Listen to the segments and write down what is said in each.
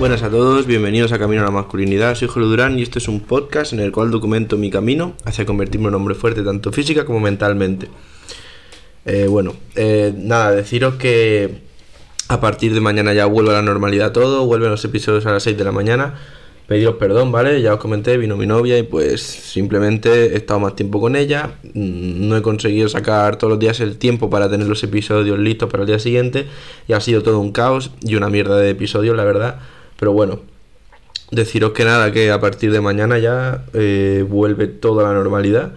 Buenas a todos, bienvenidos a Camino a la Masculinidad. Soy Julio Durán y este es un podcast en el cual documento mi camino hacia convertirme en un hombre fuerte tanto física como mentalmente. Eh, bueno, eh, nada, deciros que a partir de mañana ya vuelve a la normalidad todo, vuelven los episodios a las 6 de la mañana. Pediros perdón, ¿vale? Ya os comenté, vino mi novia y pues simplemente he estado más tiempo con ella. Mm, no he conseguido sacar todos los días el tiempo para tener los episodios listos para el día siguiente y ha sido todo un caos y una mierda de episodios, la verdad. Pero bueno, deciros que nada, que a partir de mañana ya eh, vuelve toda la normalidad.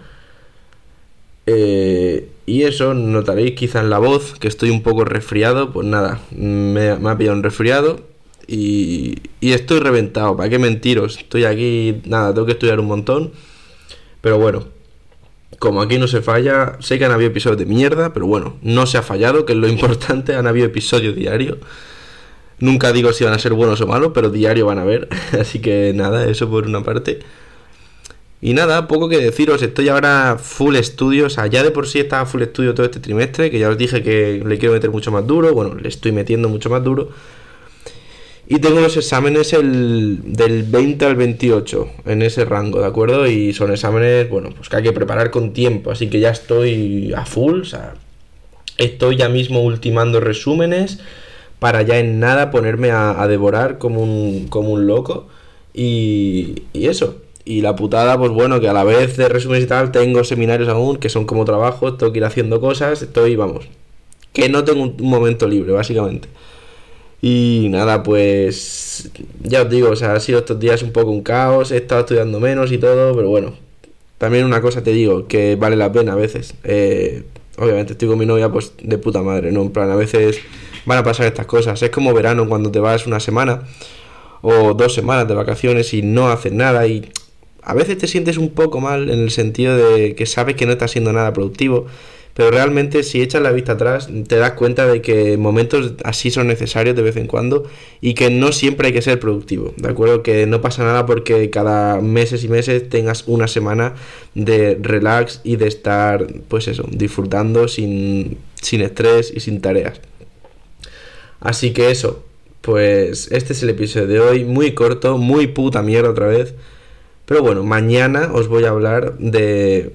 Eh, y eso, notaréis quizás la voz que estoy un poco resfriado. Pues nada, me, me ha pillado un resfriado y, estoy reventado, ¿para qué mentiros? Estoy aquí, nada, tengo que estudiar un montón. Pero bueno, como aquí no se falla, sé que han habido episodios de mierda, pero bueno, no se ha fallado, que es lo importante, han habido episodios diarios. Nunca digo si van a ser buenos o malos, pero diario van a ver. Así que nada, eso por una parte. Y nada, poco que deciros, estoy ahora full estudio, o sea, ya de por sí estaba full estudio todo este trimestre, que ya os dije que le quiero meter mucho más duro, bueno, le estoy metiendo mucho más duro. Y tengo los exámenes el, del 20 al 28 en ese rango, ¿de acuerdo? Y son exámenes, bueno, pues que hay que preparar con tiempo, así que ya estoy a full, o sea, estoy ya mismo ultimando resúmenes para ya en nada ponerme a, devorar como un, como un loco. Y, y eso, y la putada, pues bueno, que a la vez de resúmenes y tal, tengo seminarios aún, que son como trabajo, tengo que ir haciendo cosas, estoy, vamos, que no tengo un momento libre, básicamente. Y nada, pues ya os digo, o sea, ha sido estos días un poco un caos, he estado estudiando menos y todo, pero bueno, también una cosa te digo, que vale la pena a veces. Eh, obviamente estoy con mi novia pues de puta madre, ¿no? En plan, a veces van a pasar estas cosas. Es como verano cuando te vas una semana o dos semanas de vacaciones y no haces nada y a veces te sientes un poco mal en el sentido de que sabes que no estás haciendo nada productivo pero realmente si echas la vista atrás te das cuenta de que momentos así son necesarios de vez en cuando y que no siempre hay que ser productivo, ¿de acuerdo? Que no pasa nada porque cada meses y meses tengas una semana de relax y de estar, pues eso, disfrutando sin, sin estrés y sin tareas. Así que eso, pues este es el episodio de hoy, muy corto, muy puta mierda otra vez. Pero bueno, mañana os voy a hablar de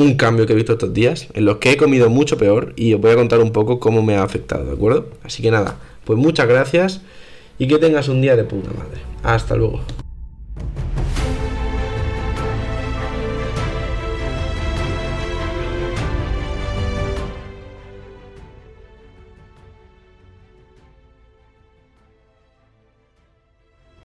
un cambio que he visto estos días, en los que he comido mucho peor y os voy a contar un poco cómo me ha afectado, ¿de acuerdo? Así que nada, pues muchas gracias y que tengas un día de puta madre. Hasta luego.